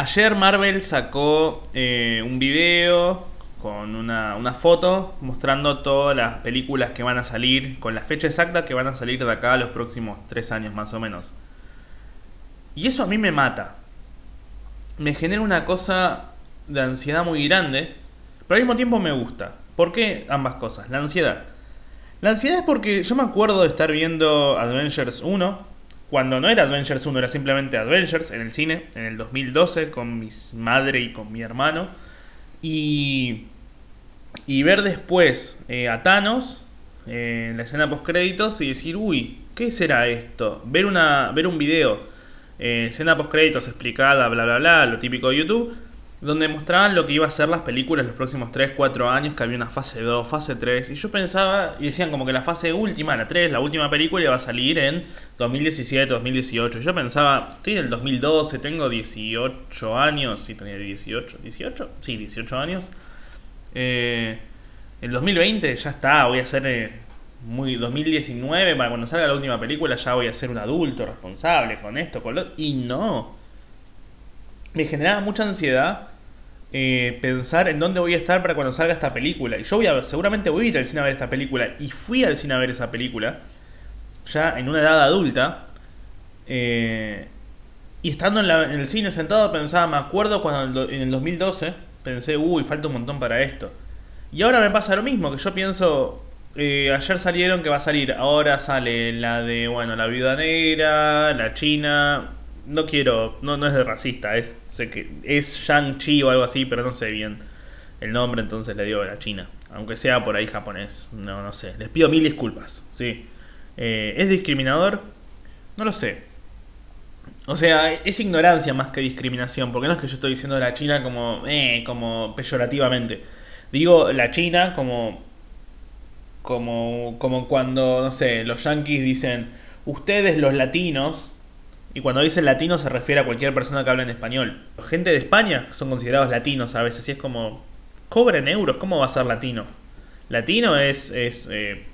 Ayer Marvel sacó eh, un video con una, una foto mostrando todas las películas que van a salir, con la fecha exacta que van a salir de acá a los próximos tres años más o menos. Y eso a mí me mata. Me genera una cosa de ansiedad muy grande, pero al mismo tiempo me gusta. ¿Por qué ambas cosas? La ansiedad. La ansiedad es porque yo me acuerdo de estar viendo Avengers 1, cuando no era Avengers 1, era simplemente Avengers en el cine, en el 2012, con mi madre y con mi hermano. Y, y ver después eh, a Thanos eh, en la escena post créditos y decir, uy, ¿qué será esto? Ver, una, ver un video, eh, escena post créditos explicada, bla, bla, bla, lo típico de YouTube donde mostraban lo que iba a ser las películas los próximos 3, 4 años, que había una fase 2, fase 3, y yo pensaba, y decían como que la fase última, la 3, la última película iba a salir en 2017, 2018. Yo pensaba, estoy en el 2012, tengo 18 años, sí tenía 18, 18, sí, 18 años. Eh, el 2020 ya está, voy a ser eh, muy 2019, para cuando salga la última película ya voy a ser un adulto responsable con esto, con lo... Y no. Me generaba mucha ansiedad eh, pensar en dónde voy a estar para cuando salga esta película. Y yo voy a, seguramente voy a ir al cine a ver esta película. Y fui al cine a ver esa película, ya en una edad adulta. Eh, y estando en, el cine sentado pensaba, me acuerdo cuando en el 2012 pensé, uy, falta un montón para esto. Y ahora me pasa lo mismo, que yo pienso, eh, ayer salieron que va a salir, ahora sale la de, bueno, la viuda negra, la china, no quiero, no, no es de racista, es, sé que es Shang-Chi o algo así, pero no sé bien el nombre, entonces le digo a la China. Aunque sea por ahí japonés, no, no sé. Les pido mil disculpas, ¿sí? Eh, ¿Es discriminador? No lo sé. O sea, es ignorancia más que discriminación, porque no es que yo estoy diciendo la China como, eh, como peyorativamente. Digo la China como, como, como cuando, no sé, los yankees dicen, ustedes los latinos y cuando dice latino se refiere a cualquier persona que habla en español. Gente de España son considerados latinos a veces y es como, cobren euros, ¿cómo va a ser latino? Latino es, es eh,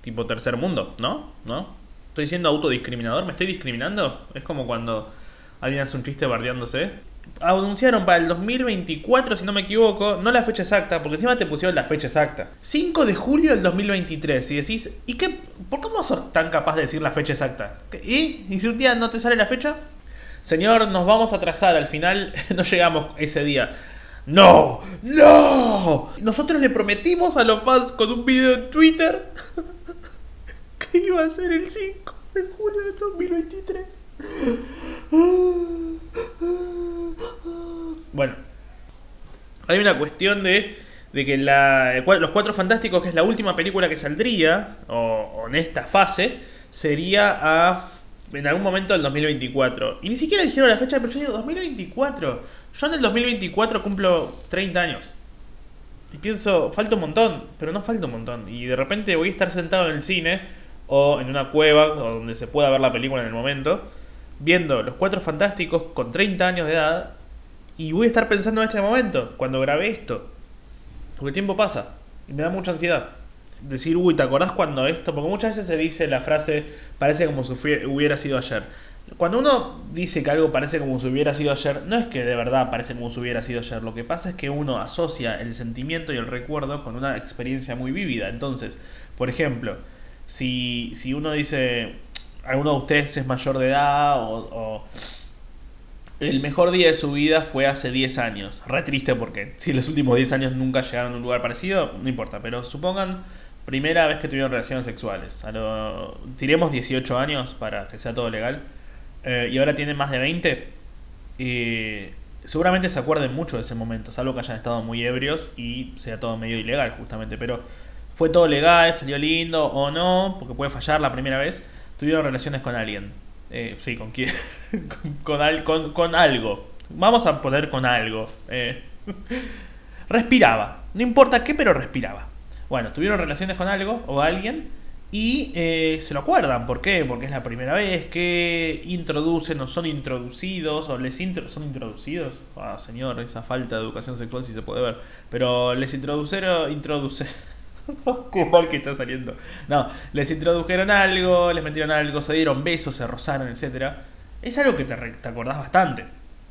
tipo tercer mundo, ¿no? ¿No? ¿Estoy siendo autodiscriminador? ¿Me estoy discriminando? Es como cuando alguien hace un chiste bardeándose anunciaron para el 2024, si no me equivoco, no la fecha exacta, porque encima te pusieron la fecha exacta. 5 de julio del 2023. Y decís, ¿y qué? ¿Por cómo sos tan capaz de decir la fecha exacta? ¿Y? ¿Y si un día no te sale la fecha? Señor, nos vamos a atrasar, al final no llegamos ese día. ¡No! ¡No! Nosotros le prometimos a los fans con un video en Twitter que iba a ser el 5 de julio del 2023. Bueno, hay una cuestión de, de que la, Los Cuatro Fantásticos, que es la última película que saldría, o, en esta fase, sería a, en algún momento del 2024. Y ni siquiera dijeron la fecha, pero yo digo 2024. Yo en el 2024 cumplo 30 años. Y pienso, falta un montón, pero no falta un montón. Y de repente voy a estar sentado en el cine o en una cueva o donde se pueda ver la película en el momento viendo Los Cuatro Fantásticos con 30 años de edad y voy a estar pensando en este momento, cuando grabé esto. Porque el tiempo pasa y me da mucha ansiedad. Decir, uy, ¿te acordás cuando esto? Porque muchas veces se dice la frase, parece como si hubiera sido ayer. Cuando uno dice que algo parece como si hubiera sido ayer, no es que de verdad parece como si hubiera sido ayer. Lo que pasa es que uno asocia el sentimiento y el recuerdo con una experiencia muy vívida. Entonces, por ejemplo, si, si uno dice, alguno de ustedes es mayor de edad o, el mejor día de su vida fue hace 10 años. Re triste porque si los últimos 10 años nunca llegaron a un lugar parecido, no importa, pero supongan primera vez que tuvieron relaciones sexuales. A lo, tiremos 18 años para que sea todo legal. Eh, y ahora tienen más de 20. y seguramente se acuerden mucho de ese momento, salvo que hayan estado muy ebrios y sea todo medio ilegal justamente. Pero fue todo legal, salió lindo o no, porque puede fallar la primera vez tuvieron relaciones con alguien. Eh, sí, ¿con quién? con, con, algo. Vamos a poner con algo. Eh. respiraba. No importa qué, pero respiraba. Bueno, tuvieron relaciones con algo o alguien y eh, se lo acuerdan. ¿Por qué? Porque es la primera vez que introducen o son introducidos o les son introducidos. Ah, señor, esa falta de educación sexual si se puede ver. Pero les introdujeron, introduce, Qué mal que está saliendo. No, les introdujeron algo, les metieron algo, se dieron besos, se rozaron, etc. Es algo que te, te acordás bastante.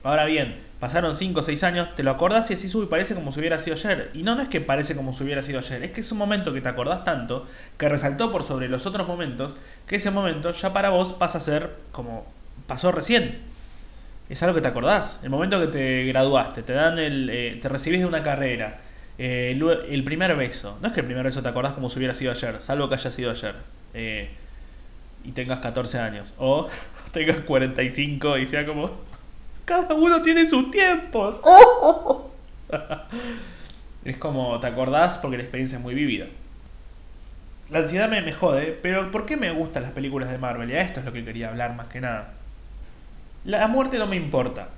Ahora bien, pasaron 5 o 6 años, te lo acordás y así sube y parece como si hubiera sido ayer. Y no, es que parece como si hubiera sido ayer, es que es un momento que te acordás tanto, que resaltó por sobre los otros momentos, que ese momento ya para vos pasa a ser como pasó recién. Es algo que te acordás. El momento que te graduaste, te dan el. Eh, te recibís de una carrera. Eh, el, primer beso. No es que el primer beso te acordás como si hubiera sido ayer, salvo que haya sido ayer. Eh, y tengas 14 años. O tengas 45 y sea como. Cada uno tiene sus tiempos. es como te acordás porque la experiencia es muy vívida. La ansiedad me, me jode, pero ¿por qué me gustan las películas de Marvel? Y a esto es lo que quería hablar más que nada. La muerte no me importa.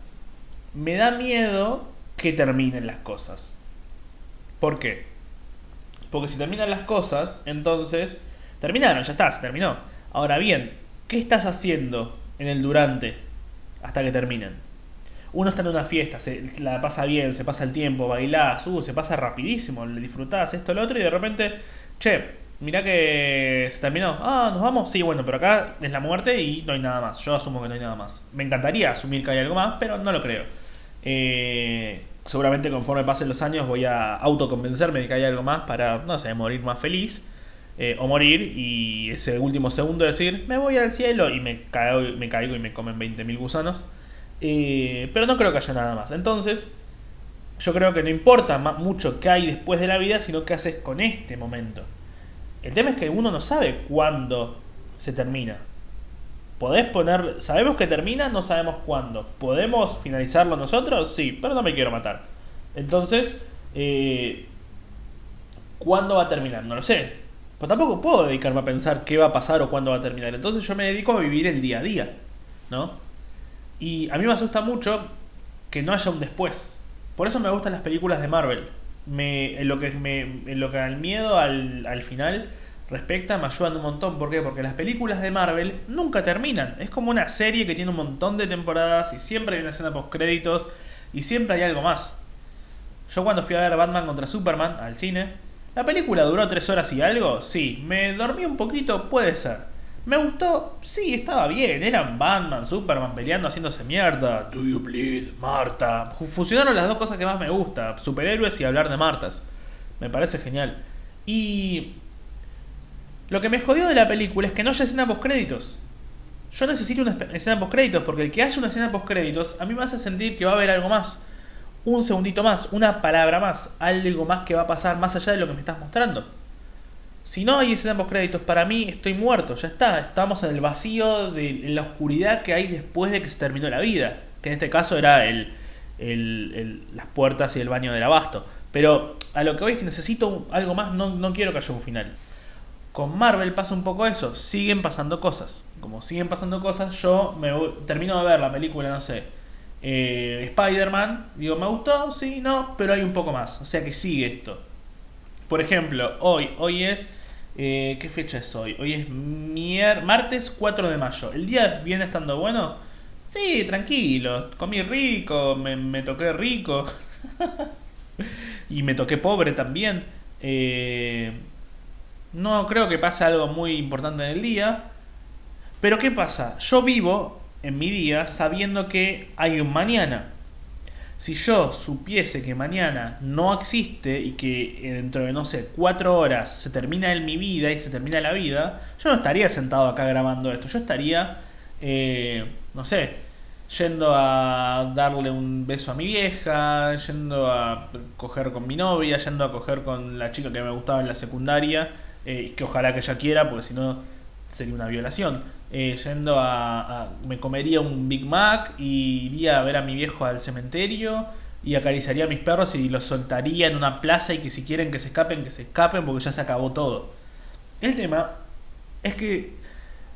Me da miedo que terminen las cosas. ¿Por qué? Porque si terminan las cosas, entonces... Terminaron, ya está, se terminó. Ahora bien, ¿qué estás haciendo en el durante hasta que terminen? Uno está en una fiesta, se la pasa bien, se pasa el tiempo, bailás, uh, se pasa rapidísimo, le disfrutás esto, lo otro, y de repente, che, mirá que se terminó. Ah, ¿nos vamos? Sí, bueno, pero acá es la muerte y no hay nada más. Yo asumo que no hay nada más. Me encantaría asumir que hay algo más, pero no lo creo. Eh, seguramente conforme pasen los años voy a autoconvencerme de que hay algo más para, no sé, morir más feliz. Eh, o morir y ese último segundo decir, me voy al cielo y me caigo, me caigo y me comen 20.000 gusanos. Eh, pero no creo que haya nada más. Entonces, yo creo que no importa mucho qué hay después de la vida, sino qué haces con este momento. El tema es que uno no sabe cuándo se termina. Podés poner. Sabemos que termina, no sabemos cuándo. ¿Podemos finalizarlo nosotros? Sí, pero no me quiero matar. Entonces, eh, ¿cuándo va a terminar? No lo sé. Pero tampoco puedo dedicarme a pensar qué va a pasar o cuándo va a terminar. Entonces yo me dedico a vivir el día a día. ¿No? Y a mí me asusta mucho que no haya un después. Por eso me gustan las películas de Marvel me, en lo que me, en lo que al miedo al, al final respecta me ayudan un montón. ¿Por qué? Porque las películas de Marvel nunca terminan. Es como una serie que tiene un montón de temporadas y siempre hay una escena post créditos y siempre hay algo más. Yo cuando fui a ver Batman contra Superman al cine, la película duró tres horas y algo, sí. Me dormí un poquito, puede ser. Me gustó, sí, estaba bien. Eran Batman, Superman peleando, haciéndose mierda. Do you bleed, Marta? Fusionaron las dos cosas que más me gusta: superhéroes y hablar de Martas. Me parece genial. Y. Lo que me jodió de la película es que no haya escena post créditos. Yo necesito una escena post créditos porque el que haya una escena post créditos a mí me hace sentir que va a haber algo más. Un segundito más, una palabra más, algo más que va a pasar más allá de lo que me estás mostrando. Si no hay escena créditos, para mí estoy muerto, ya está. Estamos en el vacío, de la oscuridad que hay después de que se terminó la vida. Que en este caso era las puertas y el baño del abasto. Pero a lo que hoy es que necesito algo más, no, no quiero que haya un final. Con Marvel pasa un poco eso, siguen pasando cosas. Como siguen pasando cosas, yo me termino de ver la película, no sé, eh, Spider-Man, digo, ¿me gustó? Sí, no, pero hay un poco más. O sea que sigue esto. Por ejemplo, hoy, hoy es eh, ¿Qué fecha es hoy? Hoy es martes 4 de mayo. ¿El día viene estando bueno? Sí, tranquilo. Comí rico, me, toqué rico. y me toqué pobre también. Eh, no creo que pase algo muy importante en el día. Pero ¿qué pasa? Yo vivo en mi día sabiendo que hay un mañana. Si yo supiese que mañana no existe y que dentro de, no sé, cuatro horas se termina en mi vida y se termina la vida, yo no estaría sentado acá grabando esto. Yo estaría, eh, no sé, yendo a darle un beso a mi vieja, yendo a coger con mi novia, yendo a coger con la chica que me gustaba en la secundaria, eh, que ojalá que ella quiera, porque si no sería una violación. Eh, yendo a, Me comería un Big Mac y iría a ver a mi viejo al cementerio y acariciaría a mis perros y los soltaría en una plaza y que si quieren que se escapen, que se escapen porque ya se acabó todo. El tema es que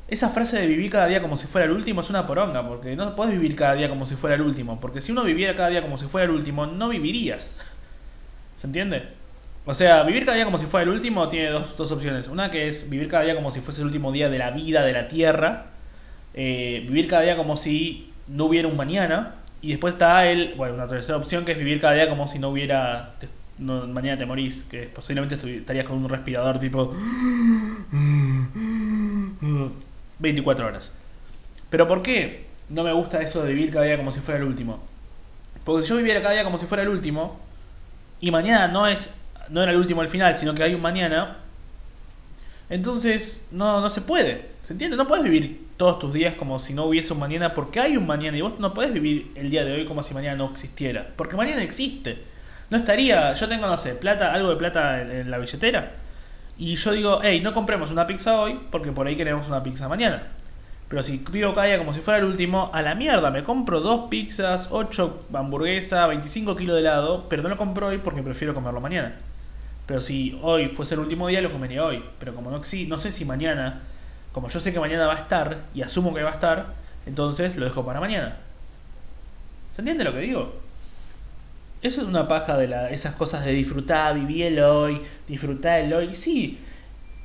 esa frase de vivir cada día como si fuera el último es una poronga, porque no puedes vivir cada día como si fuera el último, porque si uno viviera cada día como si fuera el último, no vivirías. ¿Se entiende? O sea, vivir cada día como si fuera el último tiene dos, dos, opciones. Una que es vivir cada día como si fuese el último día de la vida, de la tierra. Eh, vivir cada día como si no hubiera un mañana. Y después está el, bueno, una tercera opción que es vivir cada día como si no hubiera, mañana te morís, que posiblemente estarías con un respirador tipo 24 horas. Pero ¿por qué no me gusta eso de vivir cada día como si fuera el último? Porque si yo viviera cada día como si fuera el último, y mañana no es no era el último al final, sino que hay un mañana, entonces no, no se puede. ¿Se entiende? No puedes vivir todos tus días como si no hubiese un mañana, porque hay un mañana y vos no puedes vivir el día de hoy como si mañana no existiera. Porque mañana existe. No estaría, yo tengo, no sé, plata, algo de plata en, la billetera. Y yo digo, hey, no compremos una pizza hoy porque por ahí queremos una pizza mañana. Pero si vivo cada día como si fuera el último, a la mierda, me compro dos pizzas, ocho hamburguesas, 25 kilos de helado, pero no lo compro hoy porque prefiero comerlo mañana. Pero si hoy fuese el último día, lo comería hoy. Pero como no, no sé si mañana, como yo sé que mañana va a estar, y asumo que va a estar, entonces lo dejo para mañana. ¿Se entiende lo que digo? Eso es una paja de la, esas cosas de disfrutar, vivir el hoy, disfrutar el hoy. Sí,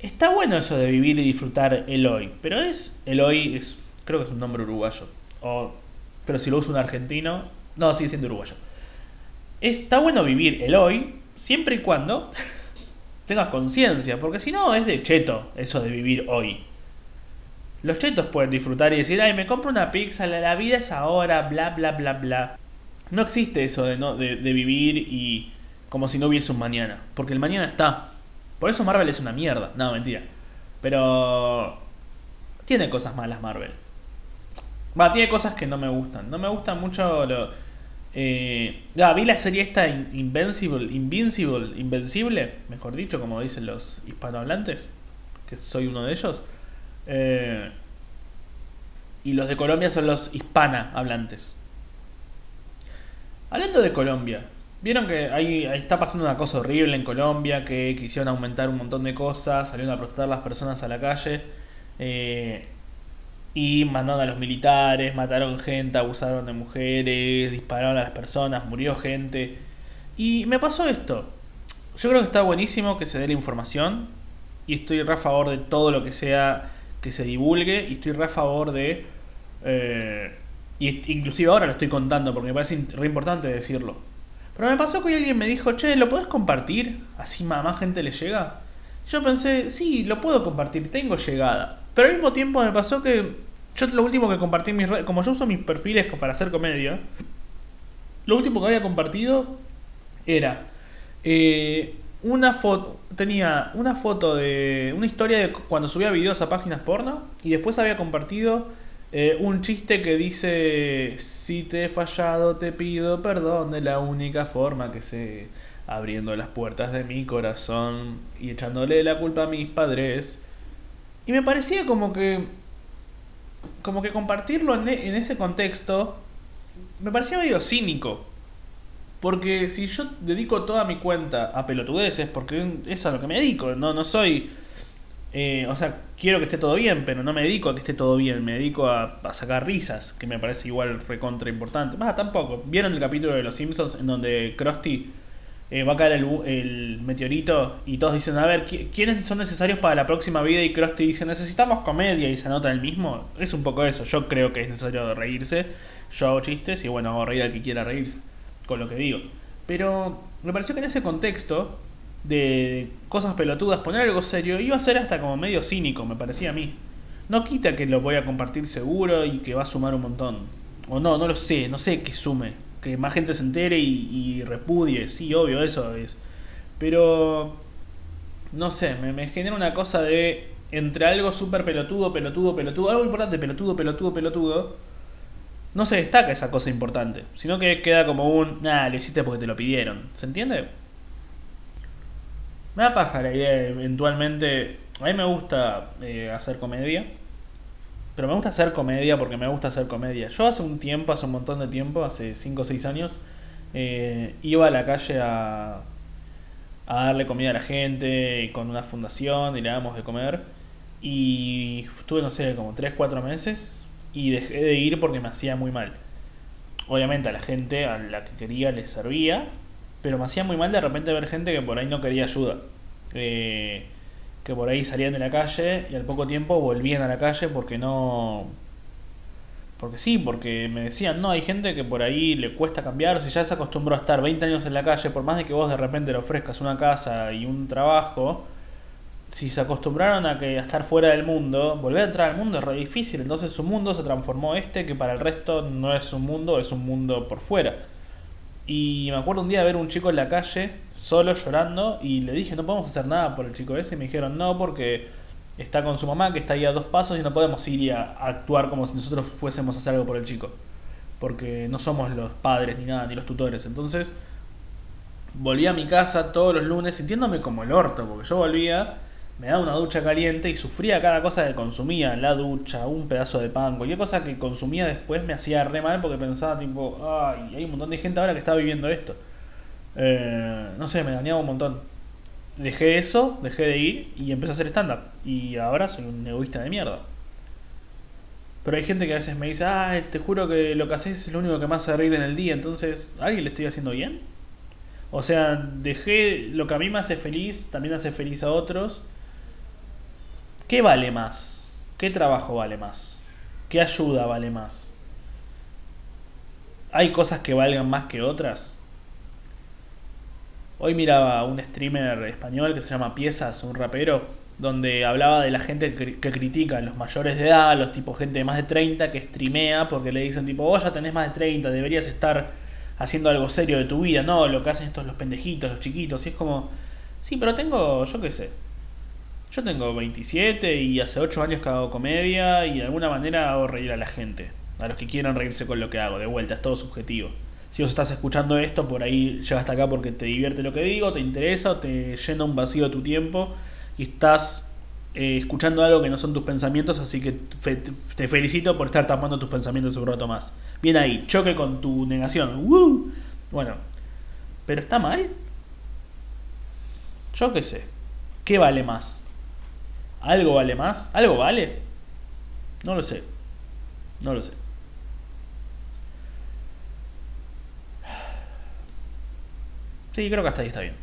está bueno eso de vivir y disfrutar el hoy, pero es el hoy, es, creo que es un nombre uruguayo. O, pero si lo usa un argentino, no, sigue siendo uruguayo. Está bueno vivir el hoy, siempre y cuando tengas conciencia, porque si no es de cheto eso de vivir hoy. Los chetos pueden disfrutar y decir, ay, me compro una pizza, la, vida es ahora, bla, bla, bla, bla. No existe eso de, no, de, vivir y como si no hubiese un mañana, porque el mañana está. Por eso Marvel es una mierda. No, mentira. Pero tiene cosas malas Marvel. Va, tiene cosas que no me gustan. No me gusta mucho lo, eh, vi la serie esta Invincible, Invincible, Invencible, mejor dicho, como dicen los hispanohablantes, que soy uno de ellos. Eh, y los de Colombia son los hispana hablantes. Hablando de Colombia, vieron que ahí, está pasando una cosa horrible en Colombia, que quisieron aumentar un montón de cosas, salieron a protestar las personas a la calle. Eh, y mandaron a los militares, mataron gente, abusaron de mujeres, dispararon a las personas, murió gente. Y me pasó esto. Yo creo que está buenísimo que se dé la información y estoy a favor de todo lo que sea que se divulgue y estoy a favor de... Eh, y inclusive ahora lo estoy contando porque me parece re importante decirlo. Pero me pasó que alguien me dijo, che, ¿lo puedes compartir? Así más gente le llega. Yo pensé, sí, lo puedo compartir, tengo llegada. Pero al mismo tiempo me pasó que yo lo último que compartí mis redes, como yo uso mis perfiles para hacer comedia, lo último que había compartido era eh, una foto, tenía una foto de una historia de cuando subía videos a páginas porno y después había compartido eh, un chiste que dice si te he fallado te pido perdón de la única forma que sé abriendo las puertas de mi corazón y echándole la culpa a mis padres y me parecía como que. Como que compartirlo en, e, ese contexto. Me parecía medio cínico. Porque si yo dedico toda mi cuenta a pelotudeces, porque es a lo que me dedico, no, no soy. Eh, o sea, quiero que esté todo bien, pero no me dedico a que esté todo bien, me dedico a, a sacar risas, que me parece igual recontra importante. Más tampoco. ¿Vieron el capítulo de Los Simpsons en donde Krusty eh, va a caer el, meteorito y todos dicen, a ver, ¿quiénes son necesarios para la próxima vida? Y Krusty dice, necesitamos comedia y se anota el mismo. Es un poco eso, yo creo que es necesario reírse, yo hago chistes y bueno, hago reír al que quiera reírse con lo que digo. Pero me pareció que en ese contexto de cosas pelotudas, poner algo serio, iba a ser hasta como medio cínico, me parecía a mí. No quita que lo voy a compartir seguro y que va a sumar un montón. O no, no lo sé, no sé qué sume que más gente se entere y, repudie, sí, obvio, eso es. Pero, no sé, me, genera una cosa de entre algo súper pelotudo, pelotudo, pelotudo, algo importante, pelotudo, pelotudo, pelotudo. No se destaca esa cosa importante, sino que queda como un, nada, lo hiciste porque te lo pidieron. ¿Se entiende? Me da paja la idea eventualmente. A mí me gusta eh, hacer comedia. Pero me gusta hacer comedia porque me gusta hacer comedia. Yo hace un tiempo, hace un montón de tiempo, hace 5 o 6 años, eh, iba a la calle a, a darle comida a la gente con una fundación y le damos de comer. Y estuve, no sé, como 3, 4 meses y dejé de ir porque me hacía muy mal. Obviamente a la gente a la que quería le servía, pero me hacía muy mal de repente ver gente que por ahí no quería ayuda. Eh, que por ahí salían de la calle y al poco tiempo volvían a la calle porque no... Porque sí, porque me decían, no, hay gente que por ahí le cuesta cambiar, si ya se acostumbró a estar 20 años en la calle, por más de que vos de repente le ofrezcas una casa y un trabajo, si se acostumbraron a, que, a estar fuera del mundo, volver a entrar al mundo es re difícil, entonces su mundo se transformó este, que para el resto no es un mundo, es un mundo por fuera. Y me acuerdo un día de ver un chico en la calle, solo llorando, y le dije, no podemos hacer nada por el chico ese. Y me dijeron, no, porque está con su mamá, que está ahí a dos pasos, y no podemos ir y a, actuar como si nosotros fuésemos a hacer algo por el chico. Porque no somos los padres ni nada, ni los tutores. Entonces, volví a mi casa todos los lunes sintiéndome como el orto, porque yo volvía, me daba una ducha caliente y sufría cada cosa que consumía, la ducha, un pedazo de pan, cualquier cosa que consumía después me hacía re mal porque pensaba tipo, ay, hay un montón de gente ahora que está viviendo esto. Eh, no sé, me dañaba un montón. Dejé eso, dejé de ir y empecé a hacer stand-up. Y ahora soy un egoísta de mierda. Pero hay gente que a veces me dice, ah, te juro que lo que haces es lo único que más hace reír en el día, entonces, ¿a alguien le estoy haciendo bien? O sea, dejé lo que a mí me hace feliz, también hace feliz a otros. ¿Qué vale más? ¿Qué trabajo vale más? ¿Qué ayuda vale más? ¿Hay cosas que valgan más que otras? Hoy miraba un streamer español que se llama Piezas, un rapero, donde hablaba de la gente que, critica, los mayores de edad, los tipos gente de más de 30 que streamea porque le dicen tipo, vos ya tenés más de 30, deberías estar haciendo algo serio de tu vida, no, lo que hacen estos los pendejitos, los chiquitos, y es como, sí, pero tengo, yo qué sé, yo tengo 27 y hace 8 años que hago comedia y de alguna manera hago reír a la gente, a los que quieran reírse con lo que hago, de vuelta, es todo subjetivo. Si vos estás escuchando esto, por ahí llegaste acá porque te divierte lo que digo, te interesa o te llena un vacío de tu tiempo y estás eh, escuchando algo que no son tus pensamientos, así que te felicito por estar tapando tus pensamientos un rato más. Bien ahí, choque con tu negación. Bueno, pero está mal. Yo qué sé. ¿Qué vale más? ¿Algo vale más? ¿Algo vale? No lo sé. No lo sé. Sí, creo que hasta ahí está bien.